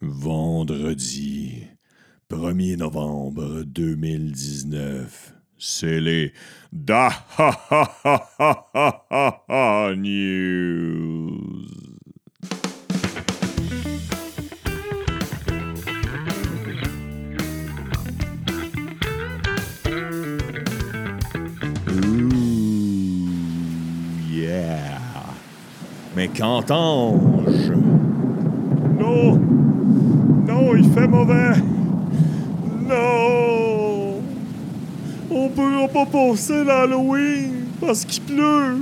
Vendredi 1er novembre 2019. C'est les Da ha ha ha ha ha News. Yeah. Mais qu'entends-je? Non, il fait mauvais! Non! On pourra pas passer l'Halloween parce qu'il pleut!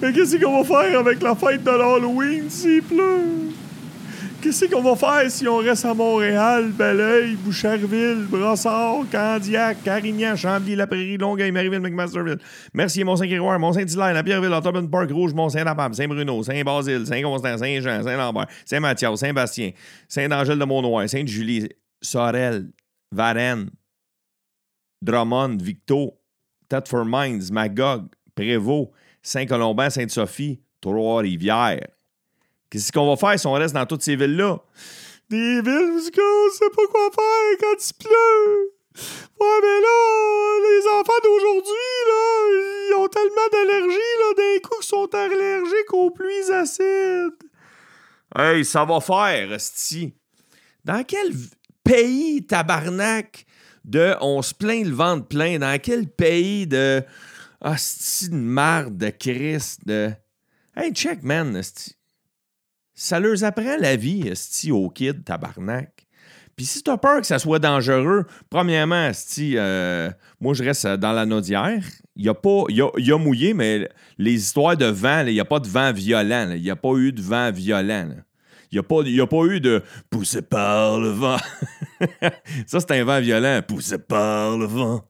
Mais qu'est-ce qu'on va faire avec la fête de l'Halloween s'il pleut? Qu'est-ce qu'on va faire si on reste à Montréal, Belleuil, Boucherville, Brossard, Candiac, Carignan, Chambly, La Prairie, Longueuil, Marieville, McMasterville, Mercier, Mont-Saint-Grégoire, Mont-Saint-Hilaire, La Pierreville, Ottoman Park, Rouge, Mont-Saint-Napable, Saint-Bruno, Saint-Basile, Saint-Constant, Saint-Jean, Saint-Lambert, Saint-Mathias, Saint-Bastien, Saint-Angèle de Mont-Noir, Sainte-Julie, Sorel, Varennes, Drummond, Victo, Thetford Mines, Magog, Prévost, Saint-Colomban, Sainte-Sophie, Trois-Rivières. Qu'est-ce qu'on va faire si on reste dans toutes ces villes-là? Des villes où on sait pas quoi faire quand il pleut. Ouais, mais là, les enfants d'aujourd'hui, là, ils ont tellement d'allergies, là, d'un coup, qu'ils sont allergiques aux pluies acides. Hey, ça va faire, Esti. Dans quel pays, tabarnak, de on se plaint le ventre plein? Dans quel pays de. Asti de marde, de Christ, de. Hey, check, man, Esti. Ça leur apprend la vie, Esti, aux kids, tabarnak. Puis si t'as peur que ça soit dangereux, premièrement, Esti, euh, moi, je reste dans la Naudière. Il y a mouillé, mais les histoires de vent, il n'y a pas de vent violent. Il n'y a pas eu de vent violent. Il n'y a, pas- eu de « poussé par le vent ». Ça, c'est un vent violent. « Poussé par le vent ».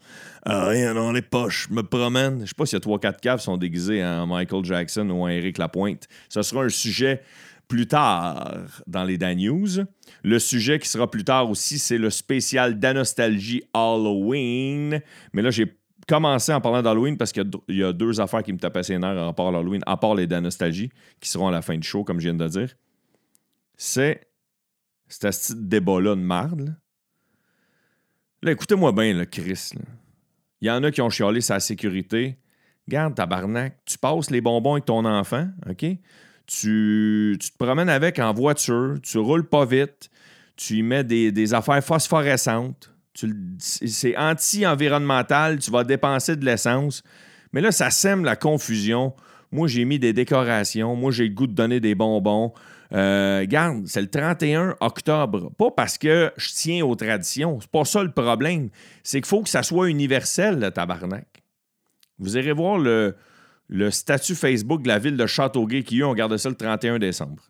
Ah, rien dans les poches, me promène. Je sais pas s'il y a 3-4 caves sont déguisés en Michael Jackson ou en Eric Lapointe. Ce sera un sujet plus tard dans les Dan News. Le sujet qui sera plus tard aussi, c'est le spécial d'Anostalgie Halloween. Mais là, j'ai commencé en parlant d'Halloween parce qu'il y a deux affaires qui me tapaient ses nerfs en part l'Halloween, à part les d'Anostalgie, qui seront à la fin du show, comme je viens de dire. C'est cet débat-là de marde. Là, écoutez-moi bien, le Chris. Il y en a qui ont chialé sa sécurité. Garde, tabarnak, tu passes les bonbons avec ton enfant, OK? Tu, tu te promènes avec en voiture, tu roules pas vite, tu y mets des, des affaires phosphorescentes, c'est anti-environnemental, tu vas dépenser de l'essence. Mais là, ça sème la confusion. Moi, j'ai mis des décorations. Moi, j'ai le goût de donner des bonbons. Euh, garde, c'est le 31 octobre. Pas parce que je tiens aux traditions. C'est pas ça le problème. C'est qu'il faut que ça soit universel, le tabarnak. Vous irez voir le, le statut Facebook de la ville de Châteauguay qui, eux, ont gardé ça le 31 décembre.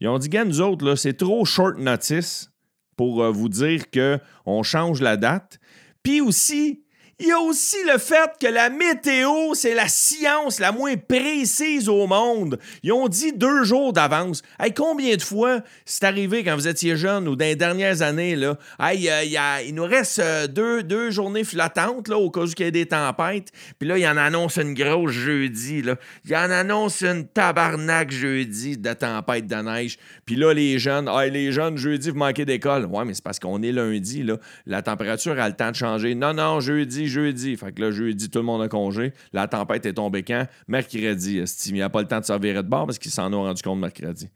Ils ont dit, gars, nous autres, c'est trop short notice pour euh, vous dire qu'on change la date. Puis aussi, il y a aussi le fait que la météo, c'est la science la moins précise au monde. Ils ont dit deux jours d'avance. Hey, combien de fois c'est arrivé quand vous étiez jeune ou dans les dernières années, là? Hey, euh, il nous reste euh, deux, deux journées flottantes, là, au cas où il y a des tempêtes. Puis là, il en annonce une grosse jeudi, là. Il en annonce une tabarnak jeudi de tempête de neige. Puis là, les jeunes, hey, les jeunes, jeudi, vous manquez d'école. Ouais, mais c'est parce qu'on est lundi, là. La température a le temps de changer. Non, non, jeudi, jeudi. Fait que là, jeudi, tout le monde a congé. La tempête est tombée quand? Mercredi. Il n'y a pas le temps de se revirer de bord parce qu'ils s'en ont rendu compte mercredi.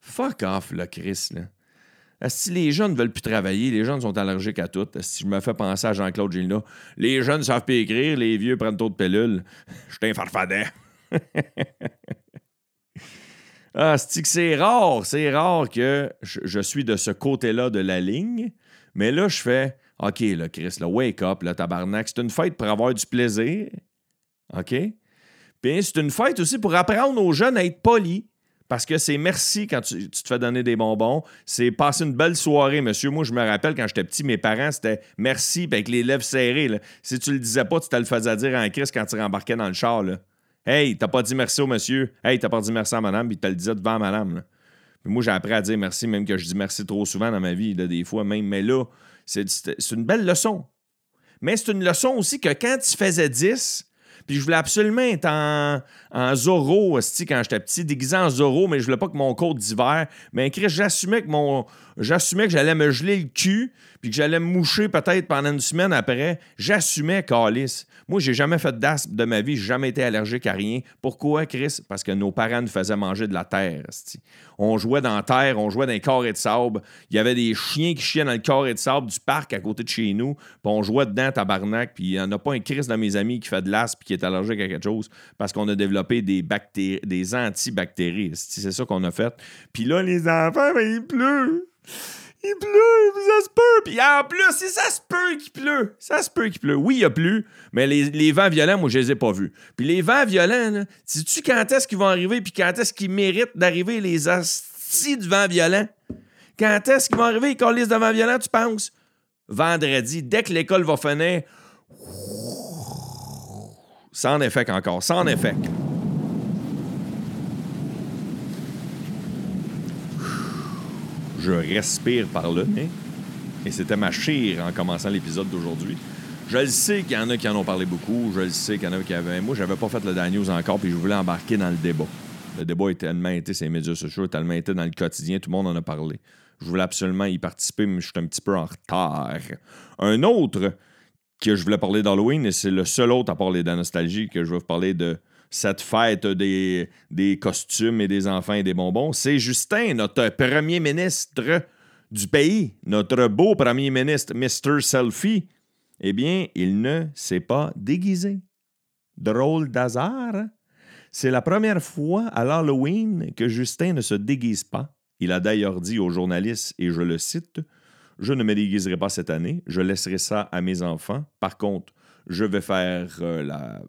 Fuck off, là, Chris, là. Si les jeunes ne veulent plus travailler, les jeunes sont allergiques à tout. Si je me fais penser à Jean-Claude Gélina, les jeunes ne savent plus écrire, les vieux prennent trop de pilules. Je suis un. Ah, c'est rare, c'est rare que je suis de ce côté-là de la ligne. Mais là, je fais OK, là, Chris, là, wake up, là, tabarnak. C'est une fête pour avoir du plaisir. OK? Puis c'est une fête aussi pour apprendre aux jeunes à être polis. Parce que c'est merci quand tu, te fais donner des bonbons. C'est passer une belle soirée, monsieur. Moi, je me rappelle quand j'étais petit, mes parents, c'était merci, puis avec les lèvres serrées. Si tu le disais pas, tu te le faisais dire en crise quand tu rembarquais dans le char. Là. Hey, t'as pas dit merci au monsieur. Hey, t'as pas dit merci à madame, puis tu le disais devant madame. Puis moi, j'ai appris à dire merci, même que je dis merci trop souvent dans ma vie, des fois même. Mais là, c'est une belle leçon. Mais c'est une leçon aussi que quand tu faisais 10, Puis je voulais absolument être en, en Zorro, quand j'étais petit, déguisé en Zorro, mais je voulais pas que mon code d'hiver. Mais j'assumais que mon. J'assumais que j'allais me geler le cul, puis que j'allais me moucher peut-être pendant une semaine après. J'assumais, Calis. Moi, j'ai jamais fait d'asthme de ma vie, j'ai jamais été allergique à rien. Pourquoi, Chris? Parce que nos parents nous faisaient manger de la terre. On jouait dans la terre, on jouait dans les carrés de sable. Il y avait des chiens qui chiaient dans le carré de sable du parc à côté de chez nous. Puis on jouait dedans, tabarnak. Puis il n'y en a pas un Chris de mes amis qui fait de l'asthme puis qui est allergique à quelque chose parce qu'on a développé des bactéries, des antibactéries. C'est ça qu'on a fait. Puis là, les enfants, ben, il pleut. Il pleut, ça se peut. Puis en plus, ça se peut qu'il pleut. Ça se peut qu'il pleut. Oui, il a plu, mais les, vents violents, moi, je les ai pas vus. Puis les vents violents, sais-tu quand est-ce qu'ils vont arriver, puis quand est-ce qu'ils méritent d'arriver, les astis de vent violent? Quand est-ce qu'ils vont arriver, les colis de vent violent, tu penses? Vendredi, dès que l'école va finir. Sans effet encore, sans effet. Je respire par le nez. Et c'était ma chire en commençant l'épisode d'aujourd'hui. Je le sais qu'il y en a qui en ont parlé beaucoup. Je le sais qu'il y en a qui avaient. Moi, j'avais pas fait le Daniels encore, puis je voulais embarquer dans le débat. Le débat a tellement été sur les médias sociaux, tellement été dans le quotidien, tout le monde en a parlé. Je voulais absolument y participer, mais je suis un petit peu en retard. Un autre que je voulais parler d'Halloween, et c'est le seul autre à parler de la nostalgie que je veux vous parler de cette fête des, costumes et des enfants et des bonbons, c'est Justin, notre premier ministre du pays, notre beau premier ministre, Mr. Selfie. Eh bien, il ne s'est pas déguisé. Drôle d'hasard. Hein? C'est la première fois à l'Halloween que Justin ne se déguise pas. Il a d'ailleurs dit aux journalistes, et je le cite, Je ne me déguiserai pas cette année, je laisserai ça à mes enfants. Par contre, je vais faire euh, la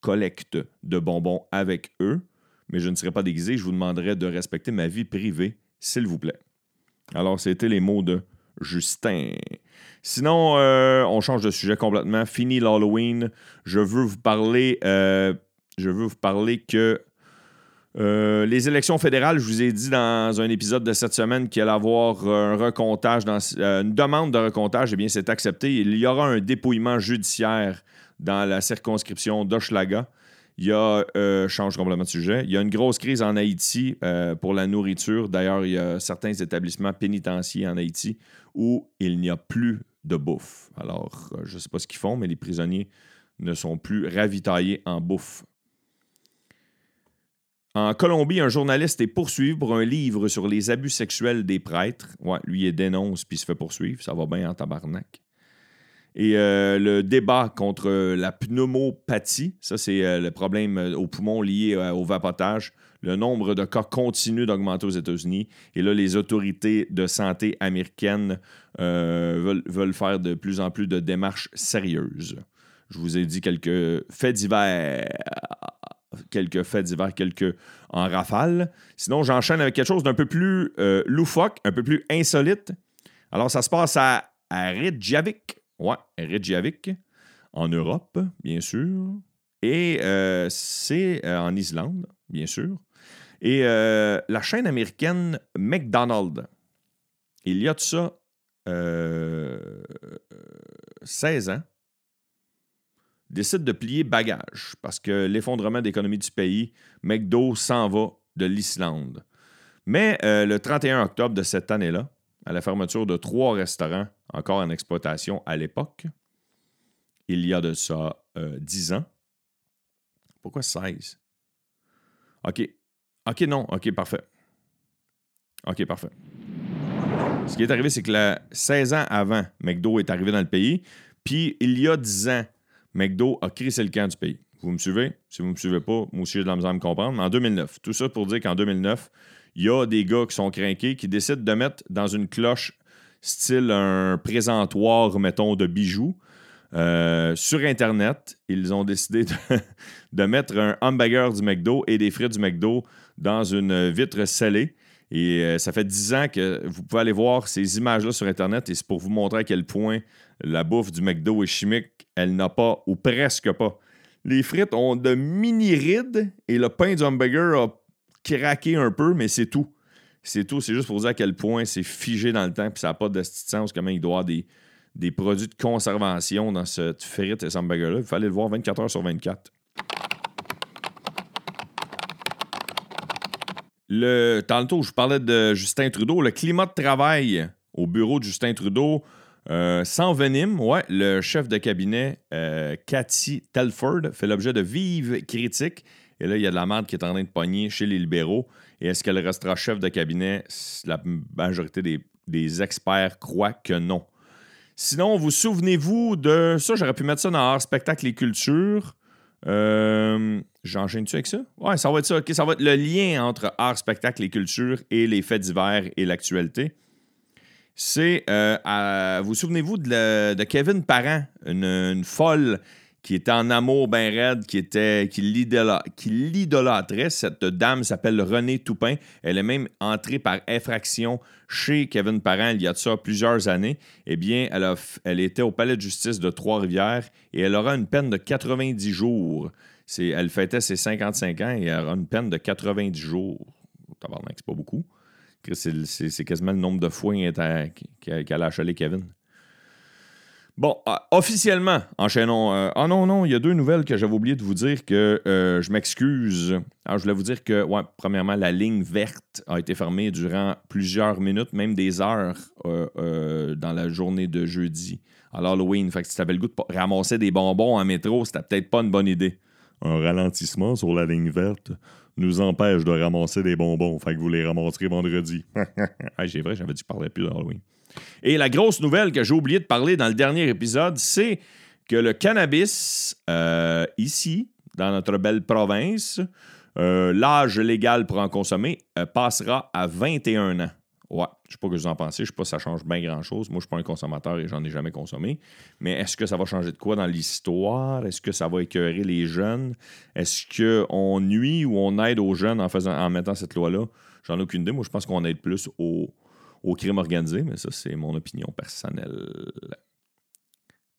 collecte de bonbons avec eux, mais je ne serai pas déguisé. Je vous demanderai de respecter ma vie privée, s'il vous plaît. Alors, c'était les mots de Justin. Sinon, euh, on change de sujet complètement. Fini l'Halloween. Je veux vous parler. Euh, je veux vous parler que euh, les élections fédérales, je vous ai dit dans un épisode de cette semaine qu'il allait avoir un recomptage, une demande de recomptage, eh bien, c'est accepté. Il y aura un dépouillement judiciaire dans la circonscription d'Hochelaga. Il y a, euh, change complètement de sujet, il y a une grosse crise en Haïti euh, pour la nourriture. D'ailleurs, il y a certains établissements pénitentiaires en Haïti où il n'y a plus de bouffe. Alors, euh, je ne sais pas ce qu'ils font, mais les prisonniers ne sont plus ravitaillés en bouffe. En Colombie, un journaliste est poursuivi pour un livre sur les abus sexuels des prêtres. Ouais, lui, il dénonce puis il se fait poursuivre. Ça va bien en tabarnak. Et euh, le débat contre la pneumopathie, ça c'est euh, le problème euh, au poumon lié au vapotage. Le nombre de cas continue d'augmenter aux États-Unis. Et là, les autorités de santé américaines veulent, veulent, faire de plus en plus de démarches sérieuses. Je vous ai dit quelques faits divers. Quelques faits divers, quelques en rafale. Sinon, j'enchaîne avec quelque chose d'un peu plus loufoque, un peu plus insolite. Alors, ça se passe à, à Reykjavik, Ouais, Reykjavik, en Europe, bien sûr. Et euh, c'est euh, en Islande, bien sûr. Et euh, la chaîne américaine McDonald's, il y a de ça 16 ans, décide de plier bagage parce que l'effondrement d'économie du pays, McDo s'en va de l'Islande. Mais le 31 octobre de cette année-là, à la fermeture de trois restaurants encore en exploitation à l'époque, il y a de ça euh, 10 ans. Pourquoi 16? OK. OK, non. OK, parfait. OK, parfait. Ce qui est arrivé, c'est que la 16 ans avant, McDo est arrivé dans le pays. Puis, il y a 10 ans, McDo a crissé le camp du pays. Vous me suivez? Si vous ne me suivez pas, moi aussi, j'ai de la misère à me comprendre. Mais en 2009, tout ça pour dire qu'en 2009, il y a des gars qui sont craqués, qui décident de mettre dans une cloche style un présentoir, mettons, de bijoux. Euh, sur Internet, ils ont décidé de, mettre un hamburger du McDo et des frites du McDo dans une vitre scellée. Et euh, ça fait 10 ans que vous pouvez aller voir ces images-là sur Internet et c'est pour vous montrer à quel point la bouffe du McDo est chimique. Elle n'a pas, ou presque pas. Les frites ont de mini-rides et le pain du hamburger a craquer un peu, mais c'est tout. C'est tout. C'est juste pour dire à quel point c'est figé dans le temps, puis ça n'a pas de sens, comment il doit avoir des, des produits de conservation dans cette frite et hamburger-là. Il fallait le voir 24 heures sur 24. Le, tantôt, je parlais de Justin Trudeau. Le climat de travail au bureau de Justin Trudeau euh, s'envenime. Ouais, le chef de cabinet, euh, Cathy Telford, fait l'objet de vives critiques et là, il y a de la merde qui est en train de pogner chez les libéraux. Et est-ce qu'elle restera chef de cabinet? La majorité des, experts croient que non. Sinon, vous souvenez-vous de ça? J'aurais pu mettre ça dans Art, Spectacle et Culture. Euh, J'enchaîne-tu avec ça? Ouais, ça va être ça. ça va être le lien entre art, spectacle et culture et les faits divers et l'actualité. C'est, euh, vous souvenez-vous de, Kevin Parent, une, folle qui était en amour bien raide, qui, était, qui, l'idolâtrait. Cette dame s'appelle Renée Toupin. Elle est même entrée par effraction chez Kevin Parent il y a de ça plusieurs années. Eh bien, elle, a, elle était au palais de justice de Trois-Rivières et elle aura une peine de 90 jours elle fêtait ses 55 ans et elle aura une peine de 90 jours. c'est pas beaucoup. C'est quasiment le nombre de fois qu'elle a achalé Kevin. Bon, euh, officiellement, enchaînons. Euh, ah non, non, il y a deux nouvelles que j'avais oublié de vous dire que euh, je m'excuse. Alors, je voulais vous dire que, ouais, premièrement, la ligne verte a été fermée durant plusieurs minutes, même des heures dans la journée de jeudi à l'Halloween. Fait que si tu avais le goût de ramasser des bonbons en métro, c'était peut-être pas une bonne idée un ralentissement sur la ligne verte nous empêche de ramasser des bonbons. Fait que vous les ramasserez vendredi. ah, c'est vrai, j'avais dit que je plus d'Halloween. Et la grosse nouvelle que j'ai oublié de parler dans le dernier épisode, c'est que le cannabis, euh, ici, dans notre belle province, euh, l'âge légal pour en consommer euh, passera à 21 ans. Ouais, je sais pas ce que vous en pensez. Je sais pas si ça change bien grand-chose. Moi, je suis pas un consommateur et j'en ai jamais consommé. Mais est-ce que ça va changer de quoi dans l'histoire? Est-ce que ça va écœurer les jeunes? Est-ce qu'on nuit ou on aide aux jeunes en, faisant, en mettant cette loi-là? J'en ai aucune idée. Moi, je pense qu'on aide plus au, au crime organisé, mais ça, c'est mon opinion personnelle.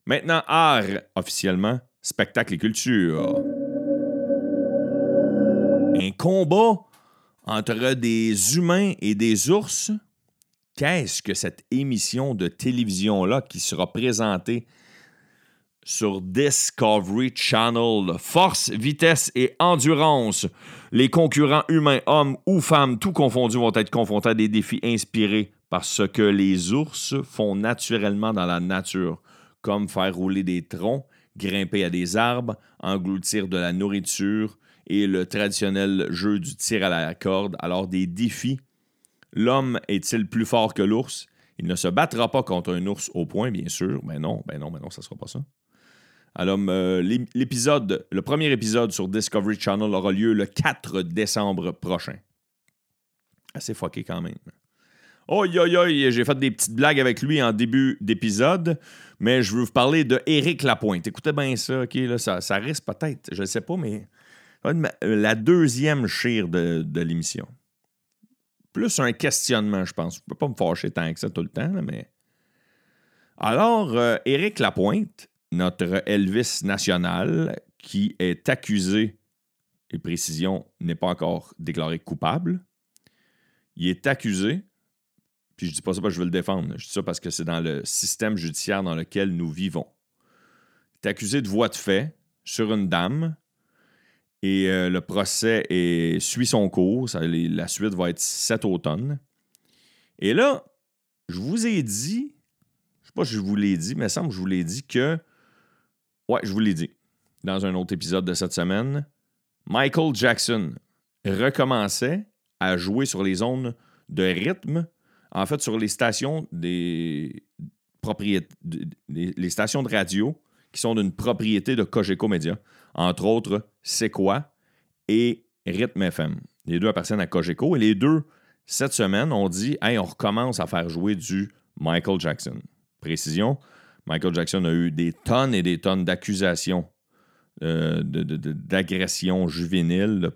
Maintenant, art, officiellement, spectacle et culture. Un combat entre des humains et des ours, qu'est-ce que cette émission de télévision-là qui sera présentée sur Discovery Channel. Force, vitesse et endurance. Les concurrents humains, hommes ou femmes, tout confondus, vont être confrontés à des défis inspirés par ce que les ours font naturellement dans la nature, comme faire rouler des troncs, grimper à des arbres, engloutir de la nourriture, et le traditionnel jeu du tir à la corde. Alors des défis. L'homme est-il plus fort que l'ours? Il ne se battra pas contre un ours au point, bien sûr. Mais non, ben non, ben non, ça ne sera pas ça. Alors, euh, l'épisode, le premier épisode sur Discovery Channel aura lieu le 4 décembre prochain. Assez fucké quand même. Oh, yo, yo, j'ai fait des petites blagues avec lui en début d'épisode, mais je veux vous parler de Éric Lapointe. Écoutez bien ça, OK, là, ça, ça risque peut-être, je ne sais pas, mais la deuxième chire de, l'émission. Plus un questionnement, je pense. Je ne peux pas me fâcher tant que ça tout le temps, mais. Alors, euh, Éric Lapointe, notre Elvis national, qui est accusé, et précision, n'est pas encore déclaré coupable. Il est accusé, puis je dis pas ça parce que je veux le défendre, je dis ça parce que c'est dans le système judiciaire dans lequel nous vivons. Il est accusé de voie de fait sur une dame et euh, le procès suit son cours. la suite va être cet automne. Et là, je vous ai dit, je sais pas si je vous l'ai dit, mais il semble que je vous l'ai dit que. Ouais, je vous l'ai dit. Dans un autre épisode de cette semaine, Michael Jackson recommençait à jouer sur les zones de rythme, en fait, sur les stations des stations de radio qui sont d'une propriété de Cogeco Media entre autres C'est quoi? et Rhythm FM. Les deux appartiennent à Cogeco et les deux, cette semaine, ont dit Hey, on recommence à faire jouer du Michael Jackson. Précision Michael Jackson a eu des tonnes et des tonnes d'accusations euh, d'agression juvénile,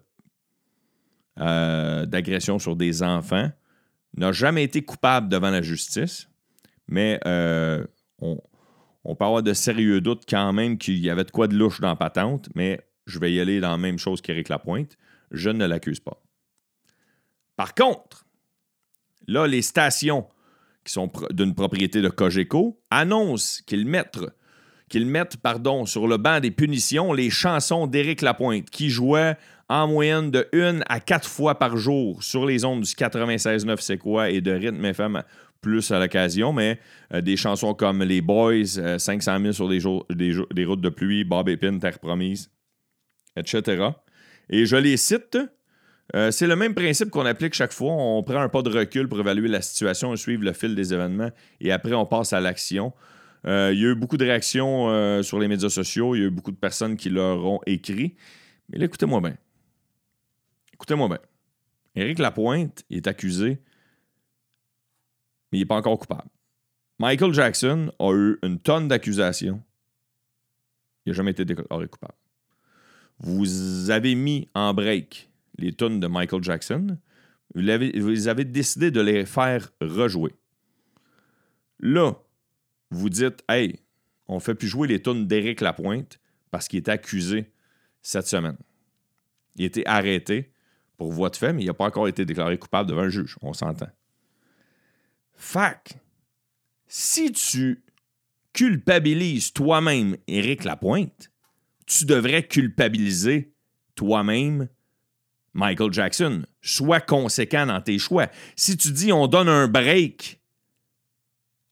d'agression sur des enfants. N'a jamais été coupable devant la justice, mais euh, on, on peut avoir de sérieux doutes quand même qu'il y avait de quoi de louche dans patente, mais je vais y aller dans la même chose qu'Éric Lapointe. Je ne l'accuse pas. Par contre, là, les stations qui sont d'une propriété de Cogeco annoncent qu'ils mettent, pardon, sur le banc des punitions les chansons d'Éric Lapointe, qui jouait en moyenne de une à quatre fois par jour sur les ondes du 96.9 C'est quoi et de Rythme FM plus à l'occasion, mais euh, des chansons comme Les Boys, 500 euh, 000 sur des, jours, des, routes de pluie, Bob Épine, Terre Promise, etc. Et je les cite. Euh, c'est le même principe qu'on applique chaque fois. On prend un pas de recul pour évaluer la situation et suivre le fil des événements. Et après, on passe à l'action. il y a eu beaucoup de réactions sur les médias sociaux. Il y a eu beaucoup de personnes qui leur ont écrit. Mais là, écoutez-moi bien. Écoutez-moi bien. Éric Lapointe est accusé, mais il n'est pas encore coupable. Michael Jackson a eu une tonne d'accusations. Il n'a jamais été déclaré coupable. Vous avez mis en break les tonnes de Michael Jackson. Vous avez, décidé de les faire rejouer. Là, vous dites, hey, on ne fait plus jouer les tonnes d'Éric Lapointe parce qu'il est accusé cette semaine. Il a été arrêté pour voie de fait, mais il n'a pas encore été déclaré coupable devant un juge. On s'entend. Fac, si tu culpabilises toi-même Éric Lapointe, tu devrais culpabiliser toi-même Michael Jackson. Sois conséquent dans tes choix. Si tu dis on donne un break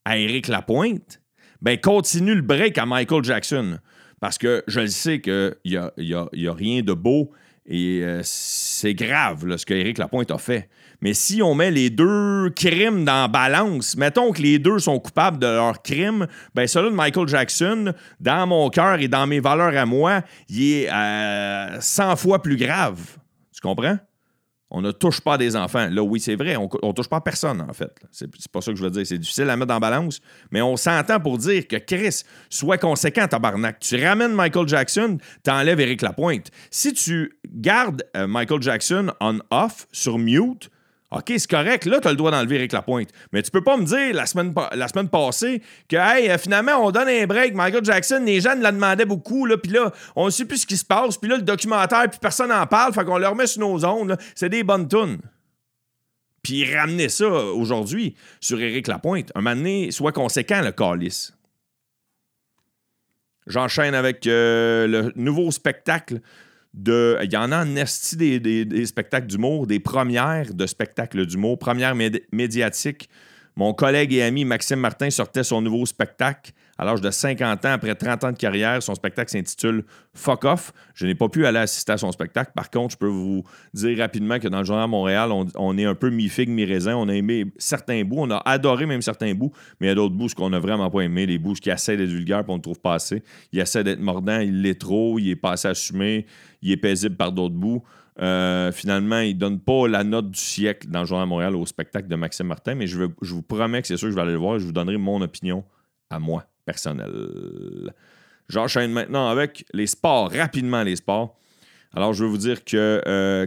à Éric Lapointe, ben continue le break à Michael Jackson. Parce que je le sais qu'il n'y a, y a, rien de beau et euh, c'est grave ce qu'Éric Lapointe a fait. Mais si on met les deux crimes dans la balance, mettons que les deux sont coupables de leurs crimes, ben celui de Michael Jackson, dans mon cœur et dans mes valeurs à moi, il est 100 euh, fois plus grave. Tu comprends? On ne touche pas des enfants. Là, oui, c'est vrai, on ne touche pas personne, en fait. C'est pas ça que je veux dire. C'est difficile à mettre en balance, mais on s'entend pour dire que Chris, soit conséquent, tabarnak. Tu ramènes Michael Jackson, tu enlèves Eric Lapointe. Si tu gardes euh, Michael Jackson on-off, sur mute, OK, c'est correct, là, tu as le droit d'enlever Eric Lapointe. Mais tu peux pas me dire la semaine, la semaine passée que, hey, euh, finalement, on donne un break. Michael Jackson, les gens la demandaient beaucoup, là, puis là, on ne sait plus ce qui se passe, puis là, le documentaire, puis personne n'en parle, fait qu'on le remet sur nos ondes. C'est des bonnes tunes. Puis ramener ça aujourd'hui sur Eric Lapointe, un moment donné, soit conséquent, le calice. J'enchaîne avec euh, le nouveau spectacle Il y en a en esti des, spectacles d'humour, des premières de spectacles d'humour, première médiatique. Mon collègue et ami Maxime Martin sortait son nouveau spectacle à l'âge de 50 ans, après 30 ans de carrière. Son spectacle s'intitule Fuck Off. Je n'ai pas pu aller assister à son spectacle. Par contre, je peux vous dire rapidement que dans le Journal Montréal, on, est un peu mi-figue, mi-raisin. On a aimé certains bouts. On a adoré même certains bouts, mais il y a d'autres bouts qu'on n'a vraiment pas aimé. Les bouts qui essaient d'être vulgaires et on ne trouve pas assez. Il essaie d'être mordant, il l'est trop, il est pas assez assumé, il est paisible par d'autres bouts. Euh, finalement, il ne donne pas la note du siècle dans le Journal Montréal au spectacle de Maxime Martin, mais je, je vous promets que c'est sûr que je vais aller le voir et je vous donnerai mon opinion à moi personnel. J'enchaîne maintenant avec les sports, rapidement les sports. Alors, je veux vous dire que euh,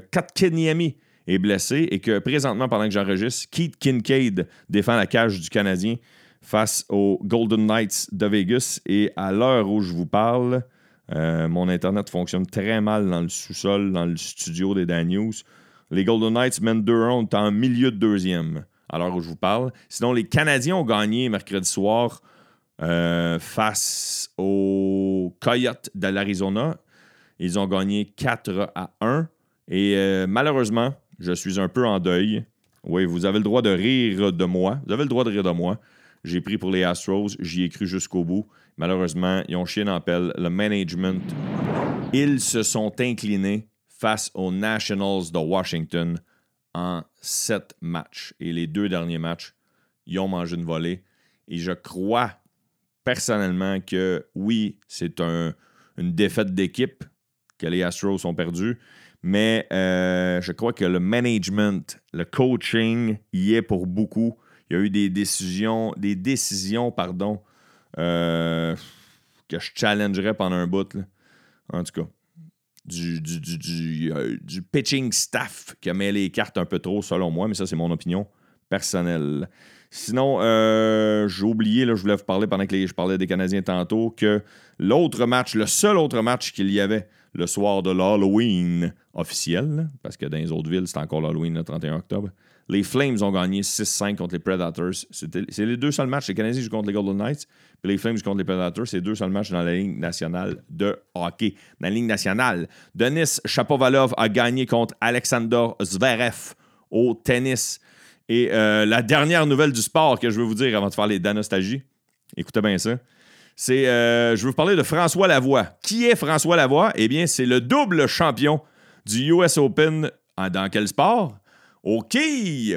est blessé et que présentement, pendant que j'enregistre, Keith Kincaid défend la cage du Canadien face aux Golden Knights de Vegas. Et à l'heure où je vous parle, euh, mon Internet fonctionne très mal dans le sous-sol, dans le studio des Dan News. Les Golden Knights mènent 2-1, en milieu de deuxième à l'heure où je vous parle. Sinon, les Canadiens ont gagné mercredi soir euh, face aux Coyotes de l'Arizona. Ils ont gagné 4 à 1. Et euh, malheureusement, je suis un peu en deuil. Oui, vous avez le droit de rire de moi. Vous avez le droit de rire de moi. J'ai pris pour les Astros. J'y ai cru jusqu'au bout. Malheureusement, ils ont chié dans le management. Ils se sont inclinés face aux Nationals de Washington en sept matchs. Et les deux derniers matchs, ils ont mangé une volée. Et je crois personnellement que oui, c'est un, une défaite d'équipe que les Astros ont perdu, mais euh, je crois que le management, le coaching y est pour beaucoup. Il y a eu des décisions, des décisions, pardon, euh, que je challengerais pendant un bout. En tout cas, du, du, euh, du, pitching staff qui a mis les cartes un peu trop, selon moi, mais ça, c'est mon opinion personnelle. Sinon, euh, j'ai oublié, là, je voulais vous parler pendant que je parlais des Canadiens tantôt, que l'autre match, le seul autre match qu'il y avait le soir de l'Halloween officiel, parce que dans les autres villes, c'est encore l'Halloween le 31 octobre, Les Flames ont gagné 6-5 contre les Predators. C'est les deux seuls matchs. Les Canadiens jouent contre les Golden Knights, puis les Flames contre les Predators. C'est les deux seuls matchs dans la Ligue nationale de hockey. Dans la Ligue nationale, Denis Chapovalov a gagné contre Alexander Zverev au tennis. Et euh, la dernière nouvelle du sport que je veux vous dire avant de faire les danostalgies, écoutez bien ça, c'est, euh, je veux vous parler de François Lavoie. Qui est François Lavoie? Eh bien, c'est le double champion du US Open. Dans quel sport? OK,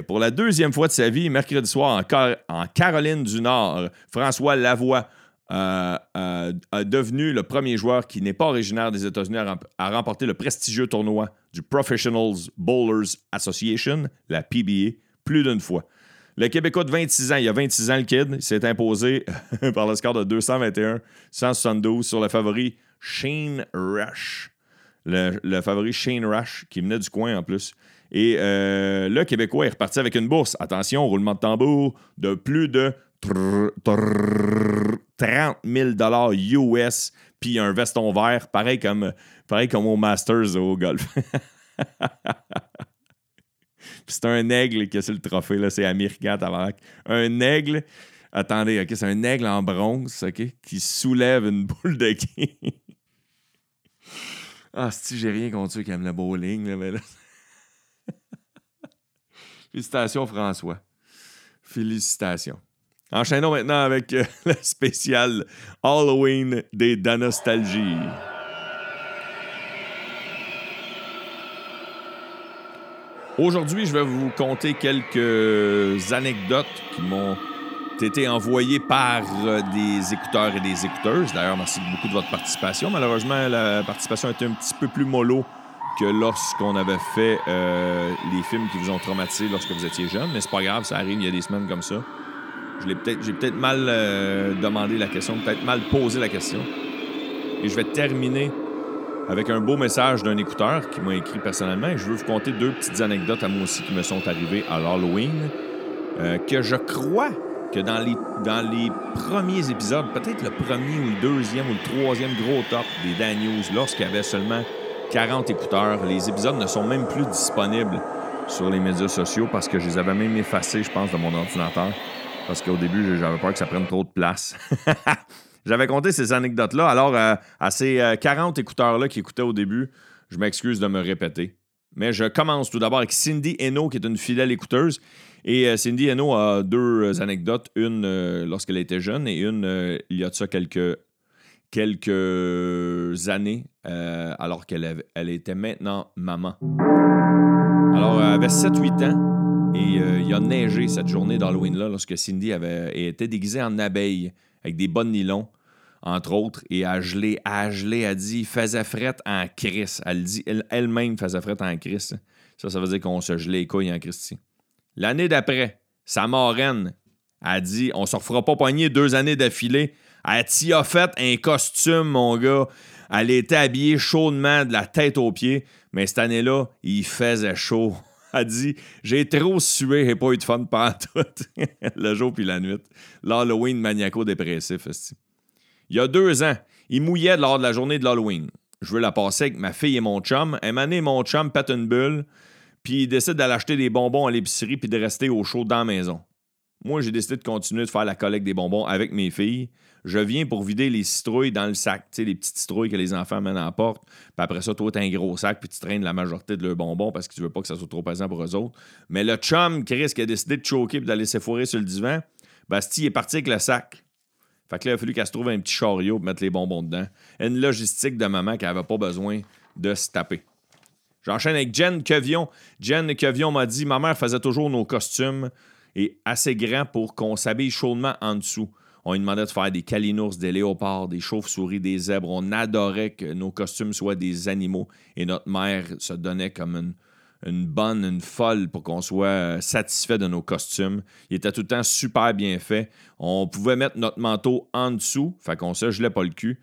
pour la deuxième fois de sa vie, mercredi soir en, Caroline du Nord, François Lavoie euh, euh, a devenu le premier joueur qui n'est pas originaire des États-Unis à, remporter le prestigieux tournoi du Professionals Bowlers Association, la PBA, plus d'une fois. Le Québécois de 26 ans, il y a 26 ans, le kid, s'est imposé par le score de 221-172 sur le favori Shane Rush. Le, favori Shane Rush, qui venait du coin en plus. Et euh, le Québécois est reparti avec une bourse. Attention, roulement de tambour de plus de 30 000 US, puis un veston vert, pareil comme, pareil comme au Masters au golf. c'est un aigle qui a sur le trophée, là, c'est américain, Un aigle, attendez, ok, c'est un aigle en bronze, ok, qui soulève une boule de quai. ah, si j'ai rien contre ceux qui aiment le bowling, là, mais là. Félicitations, François. Félicitations. Enchaînons maintenant avec euh, le spécial Halloween des Danostalgies. Aujourd'hui, je vais vous conter quelques anecdotes qui m'ont été envoyées par euh, des écouteurs et des écouteuses. D'ailleurs, merci beaucoup de votre participation. Malheureusement, la participation était un petit peu plus mollo que lorsqu'on avait fait euh, les films qui vous ont traumatisé lorsque vous étiez jeune. Mais c'est pas grave, ça arrive, il y a des semaines comme ça. J'ai peut-être mal euh, demandé la question, peut-être mal posé la question. Et je vais terminer avec un beau message d'un écouteur qui m'a écrit personnellement. je veux vous conter deux petites anecdotes à moi aussi qui me sont arrivées à l'Halloween. Euh, que je crois que dans les, dans les premiers épisodes, peut-être le premier ou le deuxième ou le troisième gros top des Dan News, lorsqu'il y avait seulement 40 écouteurs, les épisodes ne sont même plus disponibles sur les médias sociaux parce que je les avais même effacés, je pense, de mon ordinateur. Parce qu'au début, j'avais peur que ça prenne trop de place. J'avais compté ces anecdotes-là. Alors, euh, à ces 40 euh, écouteurs-là qui écoutaient au début, je m'excuse de me répéter. Mais je commence tout d'abord avec Cindy Eno, qui est une fidèle écouteuse. Et euh, Cindy Eno a deux anecdotes, une lorsqu'elle était jeune et une il y a de ça quelques, quelques années, alors qu'elle elle était maintenant maman. Alors, elle avait 7-8 ans et il a neigé cette journée d'Halloween-là lorsque Cindy avait été déguisée en abeille avec des bonnes nylons entre autres, et à geler, à geler, elle dit, faisait frette en crise. Elle dit, elle-même faisait frette en crise. Ça, ça veut dire qu'on se gelait les couilles en Christie. L'année d'après, sa marraine a dit, on se refera pas poigner deux années d'affilée. Elle t'y a fait un costume, mon gars. Elle était habillée chaudement de la tête aux pieds, mais cette année-là, il faisait chaud. Elle dit J'ai trop sué, j'ai pas eu de fun pendant tout. le jour puis la nuit. L'Halloween maniaco-dépressif. Il y a deux ans, il mouillait lors de la journée de l'Halloween. Je veux la passer avec ma fille et mon chum. Un moment mon chum pète une bulle, puis il décide d'aller acheter des bonbons à l'épicerie puis de rester au chaud dans la maison. Moi, j'ai décidé de continuer de faire la collecte des bonbons avec mes filles. Je viens pour vider les citrouilles dans le sac, tu les petites citrouilles que les enfants mènent en porte. Puis après ça, toi, t'as un gros sac, puis tu traînes la majorité de leurs bonbons parce que tu veux pas que ça soit trop pesant pour eux autres. Mais le chum, Chris, qui a décidé de choquer puis d'aller s'effoirer sur le divan, Basti est parti avec le sac. Fait que là, il a fallu qu'elle se trouve un petit chariot pour mettre les bonbons dedans. Une logistique de maman qui n'avait pas besoin de se taper. J'enchaîne avec Jen Kevion. Jen Kevion m'a dit Ma mère faisait toujours nos costumes et assez grands pour qu'on s'habille chaudement en dessous. On lui demandait de faire des calinours, des léopards, des chauves-souris, des zèbres. On adorait que nos costumes soient des animaux et notre mère se donnait comme une, une bonne, une folle pour qu'on soit satisfait de nos costumes. Il était tout le temps super bien fait. On pouvait mettre notre manteau en dessous, fait qu'on se gelait pas le cul.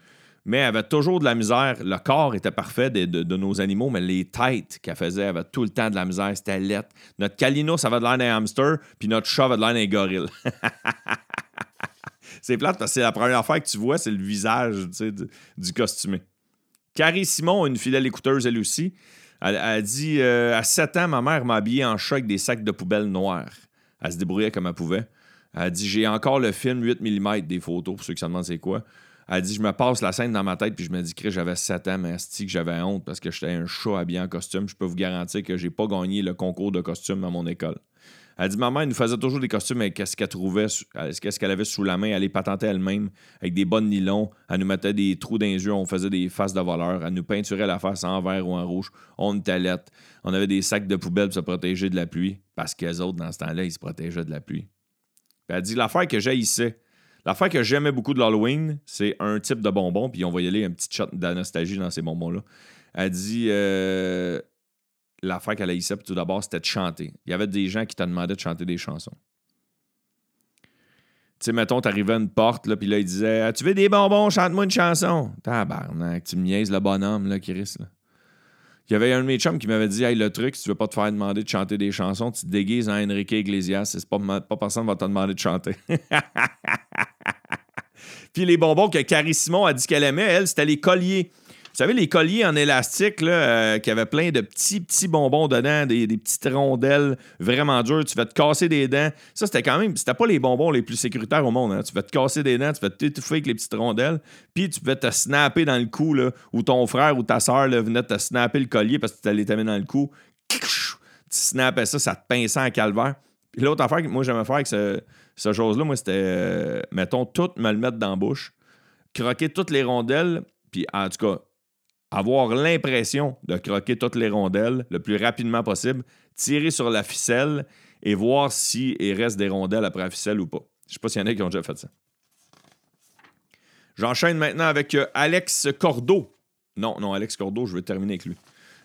Mais elle avait toujours de la misère. Le corps était parfait de, nos animaux, mais les têtes qu'elle faisait avaient tout le temps de la misère. C'était lettre. Notre calino, ça avait de l'air d'un hamster, puis notre chat avait de l'air d'un gorille. c'est plate parce que c'est la première fois que tu vois, c'est le visage du, du costumé. Carrie Simon, une fidèle écouteuse elle aussi, Elle, a dit euh, À 7 ans, ma mère m'a habillé en avec des sacs de poubelle noirs. Elle se débrouillait comme elle pouvait. Elle a dit J'ai encore le film 8 mm des photos, pour ceux qui se demandent c'est quoi. Elle dit Je me passe la scène dans ma tête, puis je me dis que j'avais 7 ans, mais que j'avais honte parce que j'étais un chat habillé en costume. Je peux vous garantir que j'ai pas gagné le concours de costume dans mon école. Elle dit Maman, elle nous faisait toujours des costumes avec ce qu'elle trouvait, ce qu'elle avait sous la main. Elle les patentait elle-même avec des bonnes nylons. Elle nous mettait des trous dans. On faisait des faces de voleurs. Elle nous peinturait la face en vert ou en rouge. On était On avait des sacs de poubelle pour se protéger de la pluie parce qu'elles autres, dans ce temps-là, ils se protégeaient de la pluie. elle dit L'affaire que j'haïssais, l'affaire que j'aimais beaucoup de l'Halloween, c'est un type de bonbon. Puis on va y aller un petit shot d'anastalgie dans ces bonbons-là. Elle dit. Euh, l'affaire qu'elle haïssait, tout d'abord, c'était de chanter. Il y avait des gens qui te demandaient de chanter des chansons. Tu sais, mettons, t'arrivais à une porte, là, puis là, il disait Tu veux des bonbons, chante-moi une chanson. Tabarnak, tu me niaises le bonhomme, là, Chris. Là. Il y avait un de mes chums qui m'avait dit Hey, le truc, si tu veux pas te faire demander de chanter des chansons, tu te déguises en Enrique Iglesias. C'est pas, pas personne va te demander de chanter. Puis les bonbons que Carrie Simon a dit qu'elle aimait, elle, c'était les colliers. Vous savez, les colliers en élastique là, euh, qui avaient plein de petits, petits bonbons dedans, des, petites rondelles vraiment dures. Tu vas te casser des dents. Ça, c'était quand même, c'était pas les bonbons les plus sécuritaires au monde. Hein. Tu vas te casser des dents, tu vas t'étouffer avec les petites rondelles, puis tu vas te snapper dans le cou, là, ou ton frère ou ta soeur venait te snapper le collier parce que tu allais t'amener dans le cou. Tu snappais ça, ça te pinçait en calvaire. Puis l'autre affaire que moi j'aimais faire avec ce, chose-là, moi, c'était, euh, mettons, tout me le mettre dans la bouche, croquer toutes les rondelles, puis en tout cas, avoir l'impression de croquer toutes les rondelles le plus rapidement possible, tirer sur la ficelle et voir s'il reste des rondelles après la ficelle ou pas. Je ne sais pas s'il y en a qui ont déjà fait ça. J'enchaîne maintenant avec euh, Alex Cordeau. Non, non, Alex Cordeau, je vais terminer avec lui.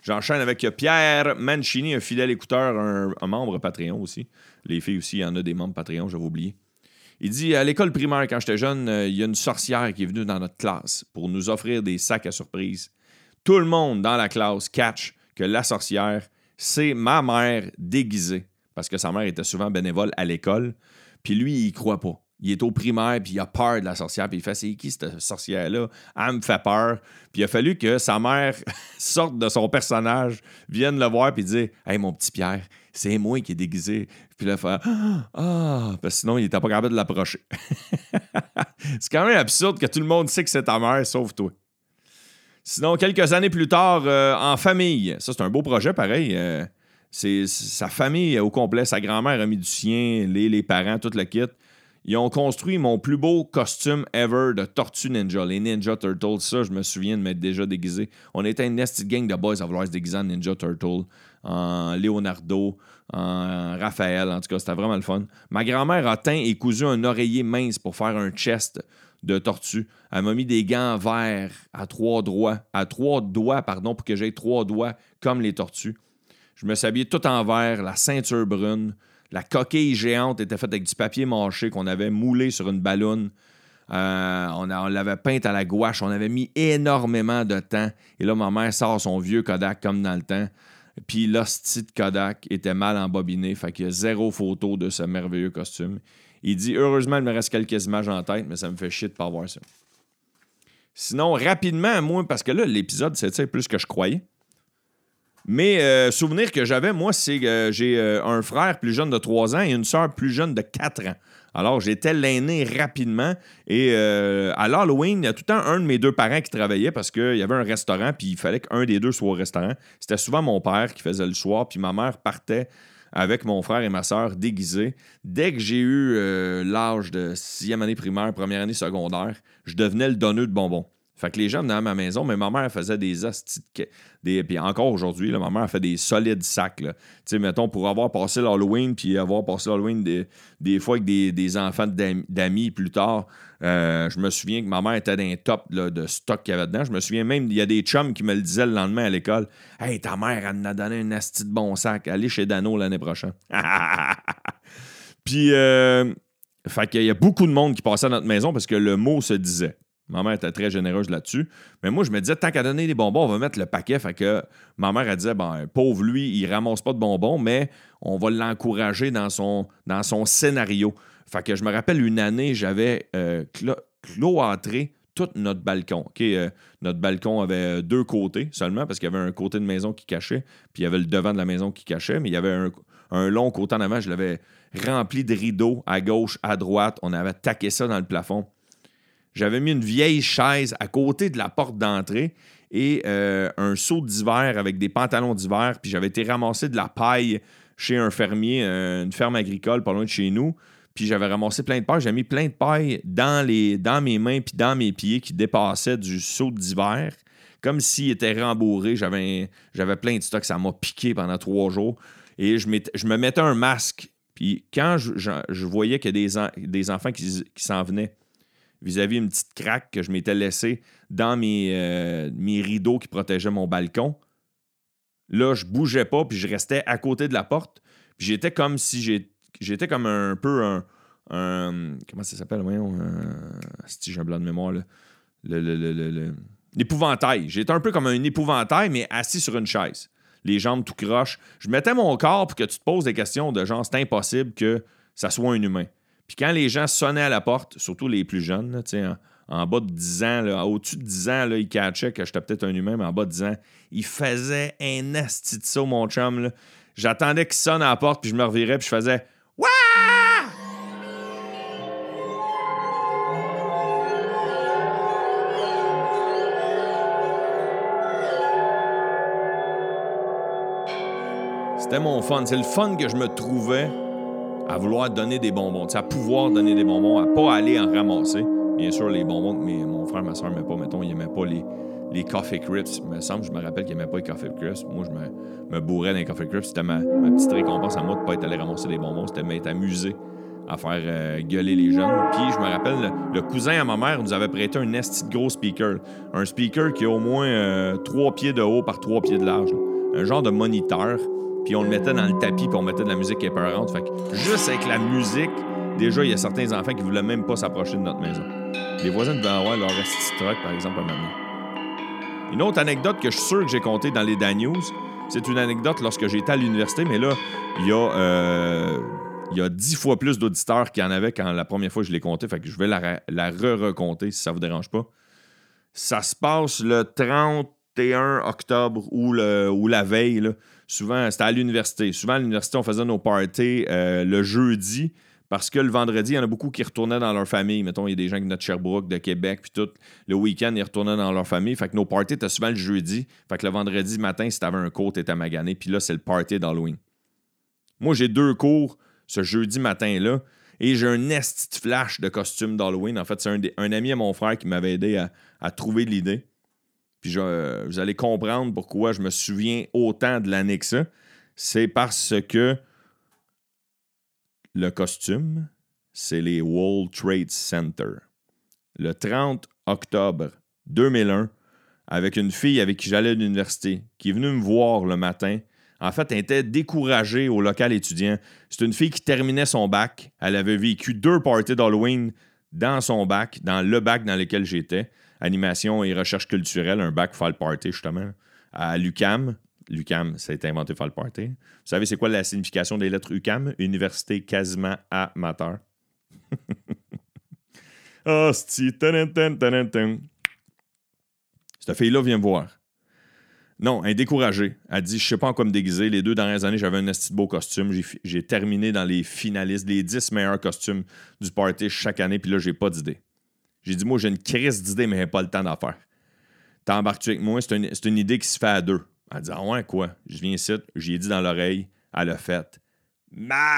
J'enchaîne avec euh, Pierre Mancini, un fidèle écouteur, un, membre Patreon aussi. Les filles aussi, il y en a des membres Patreon, j'avais oublié. Il dit À l'école primaire, quand j'étais jeune, euh, il y a une sorcière qui est venue dans notre classe pour nous offrir des sacs à surprise. Tout le monde dans la classe catch que la sorcière, c'est ma mère déguisée. Parce que sa mère était souvent bénévole à l'école. Puis lui, il croit pas. Il est au primaire, puis il a peur de la sorcière, puis il fait C'est qui cette sorcière-là? Elle me fait peur. Puis il a fallu que sa mère sorte de son personnage, vienne le voir, puis dire Hey, mon petit Pierre, c'est moi qui est déguisé. Puis là, il fait Ah, parce que sinon, il n'était pas capable de l'approcher. c'est quand même absurde que tout le monde sait que c'est ta mère, sauf toi. Sinon, quelques années plus tard, euh, en famille, ça c'est un beau projet pareil. Euh, c'est sa famille au complet, sa grand-mère a mis du sien, les, parents, toute la kit. Ils ont construit mon plus beau costume ever de Tortue Ninja, les Ninja Turtles. Ça, je me souviens de m'être déjà déguisé. On était une nested gang de boys à vouloir se déguiser en Ninja Turtle, en Leonardo, en Raphaël. En tout cas, c'était vraiment le fun. Ma grand-mère a teint et cousu un oreiller mince pour faire un chest de tortue. Elle m'a mis des gants verts à trois doigts, à trois doigts, pardon, pour que j'aie trois doigts comme les tortues. Je me suis habillé tout en vert, la ceinture brune. La coquille géante était faite avec du papier mâché qu'on avait moulé sur une ballonne. Euh, on, l'avait peinte à la gouache. On avait mis énormément de temps. Et là, ma mère sort son vieux Kodak comme dans le temps. Puis l'hostie Kodak était mal embobiné. Fait qu'il y a zéro photo de ce merveilleux costume. Il dit Heureusement, il me reste quelques images en tête, mais ça me fait chier de pas voir ça. Sinon, rapidement, moi, parce que là, l'épisode, c'est plus que je croyais. Mais euh, souvenir que j'avais, moi, c'est que j'ai euh, un frère plus jeune de 3 ans et une soeur plus jeune de 4 ans. Alors, j'étais l'aîné rapidement. Et euh, à l'Halloween, il y a tout le temps un de mes deux parents qui travaillait parce qu'il y avait un restaurant, puis il fallait qu'un des deux soit au restaurant. C'était souvent mon père qui faisait le soir, puis ma mère partait avec mon frère et ma soeur déguisés. Dès que j'ai eu euh, l'âge de sixième année primaire, première année secondaire, je devenais le donneur de bonbons. Fait que les gens venaient à ma maison, mais ma mère faisait des hosties des Puis encore aujourd'hui, ma mère fait des solides sacs. Tu sais, mettons, pour avoir passé l'Halloween, puis avoir passé l'Halloween des, des fois avec des, enfants d'amis plus tard, euh, je me souviens que ma mère était dans un top de stock qu'il y avait dedans. Je me souviens même, il y a des chums qui me le disaient le lendemain à l'école. Hey, ta mère, elle nous a donné un asti de bon sac. Allez chez Dano l'année prochaine. puis, euh, fait qu'il y a beaucoup de monde qui passait à notre maison parce que le mot se disait. Ma mère était très généreuse là-dessus. Mais moi, je me disais, tant qu'à donner des bonbons, on va mettre le paquet. Fait que ma mère, elle disait, ben, pauvre lui, il ramasse pas de bonbons, mais on va l'encourager dans son, scénario. Fait que je me rappelle une année, j'avais euh, tout notre balcon. Euh, notre balcon avait deux côtés seulement, parce qu'il y avait un côté de maison qui cachait, puis il y avait le devant de la maison qui cachait, mais il y avait un long côté en avant. Je l'avais rempli de rideaux à gauche, à droite. On avait taqué ça dans le plafond. J'avais mis une vieille chaise à côté de la porte d'entrée et euh, un seau d'hiver avec des pantalons d'hiver. Puis j'avais été ramasser de la paille chez un fermier, euh, une ferme agricole pas loin de chez nous. Puis j'avais ramassé plein de paille. J'ai mis plein de paille dans, les, dans mes mains puis dans mes pieds qui dépassaient du seau d'hiver. Comme s'il était rembourré. J'avais, j'avais plein de stock. Ça m'a piqué pendant trois jours. Et je, je me mettais un masque. Puis quand je, voyais qu'il y a des, des enfants qui, qui s'en venaient, vis-à-vis une petite craque que je m'étais laissée dans mes, euh, mes rideaux qui protégeaient mon balcon. Là, je bougeais pas, puis je restais à côté de la porte. Puis j'étais comme si j'étais comme un peu un. comment ça s'appelle, voyons? si j'ai un blanc de mémoire, là. L'épouvantail. J'étais un peu comme un épouvantail, mais assis sur une chaise. Les jambes tout croches. Je mettais mon corps pour que tu te poses des questions de genre, c'est impossible que ça soit un humain. Puis quand les gens sonnaient à la porte, surtout les plus jeunes, en, en, bas de 10 ans, au-dessus de 10 ans, là, ils catchaient que j'étais peut-être un humain, mais en bas de 10 ans, ils faisaient un asti de ça, mon chum. J'attendais qu'ils sonnent à la porte, puis je me revirais, puis je faisais Wouah! C'était mon fun. C'est le fun que je me trouvais à vouloir donner des bonbons, à pouvoir donner des bonbons, à pas aller en ramasser. Bien sûr, les bonbons que mon frère, ma soeur n'aimaient pas, mettons, ils n'aimaient pas les, les Coffee Crips. Il me semble, je me rappelle qu'ils n'aimaient pas les Coffee Crips. Moi, je me, me bourrais dans les Coffee Crips. C'était ma, petite récompense à moi de ne pas être allé ramasser des bonbons. C'était m'être amusé à faire euh, gueuler les jeunes. Puis, je me rappelle, le, cousin à ma mère nous avait prêté un esti de gros speaker. Un speaker qui a au moins euh, trois pieds de haut par trois pieds de large. Un genre de moniteur puis on le mettait dans le tapis, puis on mettait de la musique épeurante. Fait que juste avec la musique, déjà, il y a certains enfants qui voulaient même pas s'approcher de notre maison. Les voisins devaient avoir leur esti truck, par exemple, à maintenant. Une autre anecdote que je suis sûr que j'ai contée dans les Dan News, c'est une anecdote lorsque j'étais à l'université, mais là, il y a, euh, il y a dix fois plus d'auditeurs qu'il y en avait quand la première fois que je l'ai compté. Fait que je vais la, re-recompter si ça vous dérange pas. Ça se passe le 31 octobre ou, le, ou la veille. Là souvent, c'était à l'université. Souvent, à l'université, on faisait nos parties euh, le jeudi parce que le vendredi, il y en a beaucoup qui retournaient dans leur famille. Mettons, il y a des gens qui venaient de Sherbrooke, de Québec, puis tout. Le week-end, ils retournaient dans leur famille. Fait que nos parties étaient souvent le jeudi. Fait que le vendredi matin, si t'avais un cours, t'étais magané. Puis là, c'est le party d'Halloween. Moi, j'ai deux cours ce jeudi matin-là. Et j'ai un esti flash de costume d'Halloween. En fait, c'est un, ami à mon frère qui m'avait aidé à, à trouver l'idée. Puis vous allez comprendre pourquoi je me souviens autant de l'année que ça. C'est parce que le costume, c'est les World Trade Center. Le 30 octobre 2001, avec une fille avec qui j'allais à l'université, qui est venue me voir le matin. En fait, elle était découragée au local étudiant. C'est une fille qui terminait son bac. Elle avait vécu deux parties d'Halloween dans son bac, dans le bac dans lequel j'étais animation et recherche culturelle, un bac Fall Party, justement, à l'UCAM. L'UCAM, ça a été inventé Fall Party. Vous savez, c'est quoi la signification des lettres UCAM? Université quasiment amateur. Ah, Cette fille-là vient me voir. Non, elle est découragée. Elle dit Je sais pas en quoi me déguiser. Les deux dernières années, j'avais un esti beau costume. J'ai terminé dans les finalistes, les 10 meilleurs costumes du party chaque année, puis là, j'ai pas d'idée. J'ai dit, moi, j'ai une crise d'idée, mais j'ai pas le temps d'en faire. T'embarques-tu avec moi? C'est une, une, idée qui se fait à deux. Elle dit, ah ouais, quoi? Je viens ici, j'y ai dit dans l'oreille, elle a fait. Malade!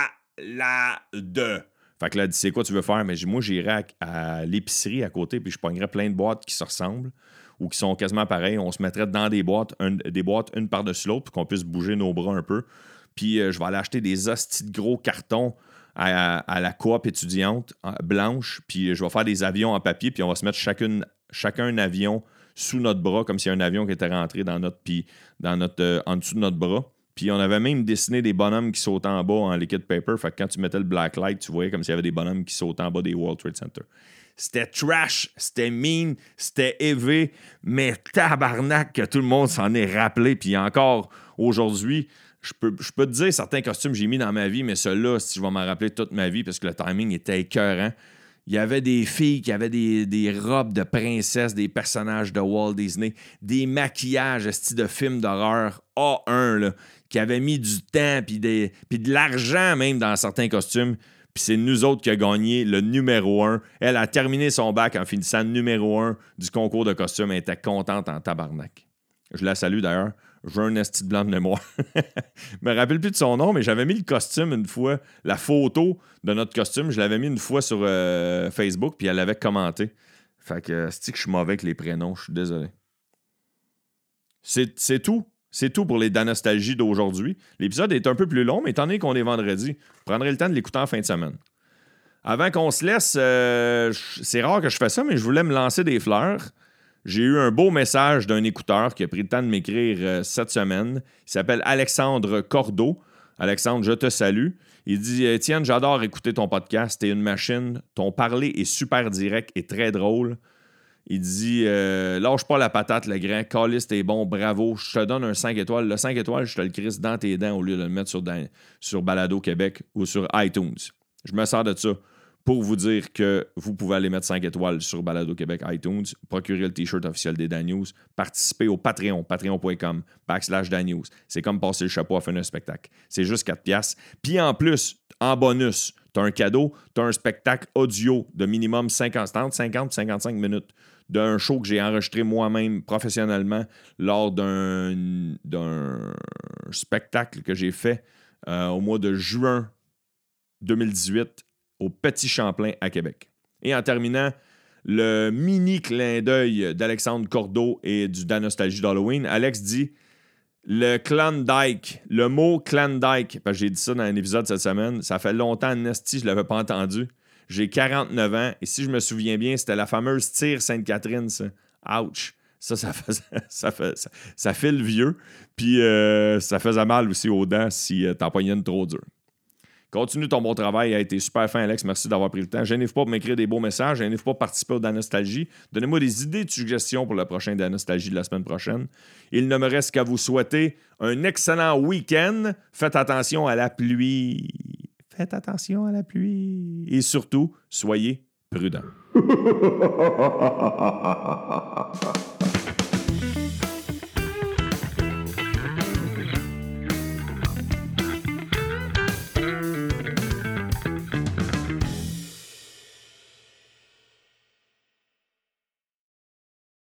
Fait que là, elle dit, c'est quoi tu veux faire? Mais moi, j'irai à, l'épicerie à côté, puis je pognerais plein de boîtes qui se ressemblent ou qui sont quasiment pareilles. On se mettrait dans des boîtes, des boîtes une par-dessus l'autre, pour qu'on puisse bouger nos bras un peu. Puis euh, je vais aller acheter des hosties de gros cartons à, la coop étudiante blanche, puis je vais faire des avions en papier, puis on va se mettre chacune, chacun un avion sous notre bras, comme a un avion qui était rentré dans notre, puis dans notre, euh, en dessous de notre bras. Puis on avait même dessiné des bonhommes qui sautaient en bas en liquid paper. Fait que quand tu mettais le black light, tu voyais comme s'il y avait des bonhommes qui sautaient en bas des World Trade Center. C'était trash, c'était mean, c'était élevé, mais tabarnak que tout le monde s'en est rappelé. Puis encore aujourd'hui, je peux, te dire certains costumes que j'ai mis dans ma vie, mais ceux-là, si je vais m'en rappeler toute ma vie, parce que le timing était écœurant. Il y avait des filles qui avaient des, robes de princesse, des personnages de Walt Disney, des maquillages style de films d'horreur A1, qui avaient mis du temps puis de l'argent même dans certains costumes. Puis c'est nous autres qui a gagné le numéro un. Elle a terminé son bac en finissant numéro un du concours de costumes. Elle était contente en tabarnak. Je la salue d'ailleurs. J'ai un esti de blanc de mémoire. je me rappelle plus de son nom, mais j'avais mis le costume une fois, la photo de notre costume, je l'avais mis une fois sur euh, Facebook, puis elle avait commenté. Fait que c'est que je suis mauvais avec les prénoms, je suis désolé. C'est tout. C'est tout pour les Danostalgies d'aujourd'hui. L'épisode est un peu plus long, mais étant donné qu'on est vendredi, je prendrai le temps de l'écouter en fin de semaine. Avant qu'on se laisse, euh, c'est rare que je fasse ça, mais je voulais me lancer des fleurs. J'ai eu un beau message d'un écouteur qui a pris le temps de m'écrire euh, cette semaine. Il s'appelle Alexandre Cordeau. Alexandre, je te salue. Il dit Étienne, j'adore écouter ton podcast. T'es une machine. Ton parler est super direct et très drôle. Il dit euh, Lâche pas la patate, le grand. Callis, t'es bon, bravo. Je te donne un 5 étoiles. Le 5 étoiles, je te le crisse dans tes dents au lieu de le mettre sur, sur Balado Québec ou sur iTunes. Je me sers de ça pour vous dire que vous pouvez aller mettre 5 étoiles sur Balado Québec iTunes, procurer le t-shirt officiel des Dan News, participer au Patreon, patreon.com, backslash Dan News. C'est comme passer le chapeau à fin d'un spectacle. C'est juste 4 piastres. Puis en plus, en bonus, tu as un cadeau, tu as un spectacle audio de minimum 50, 50, 55 minutes d'un show que j'ai enregistré moi-même professionnellement lors d'un spectacle que j'ai fait euh, au mois de juin 2018 au Petit Champlain à Québec. Et en terminant, le mini clin d'œil d'Alexandre Cordeau et du Danostalgie d'Halloween. Alex dit le Dyke, le mot Klondike, parce que j'ai dit ça dans un épisode cette semaine, ça fait longtemps, Nesty, je ne l'avais pas entendu. J'ai 49 ans, et si je me souviens bien, c'était la fameuse tire Sainte-Catherine, ça. Ouch! Ça, ça fait, ça, fait, le vieux. Puis euh, ça faisait mal aussi aux dents si euh, une trop dure. Continue ton bon travail, a été super fin, Alex. Merci d'avoir pris le temps. Gênez-vous pas pour m'écrire des beaux messages. Gênez-vous pas pour participer au Danostalgie. Donnez-moi des idées de suggestions pour le prochain Danostalgie de la semaine prochaine. Il ne me reste qu'à vous souhaiter un excellent week-end. Faites attention à la pluie. Faites attention à la pluie. Et surtout, soyez prudents.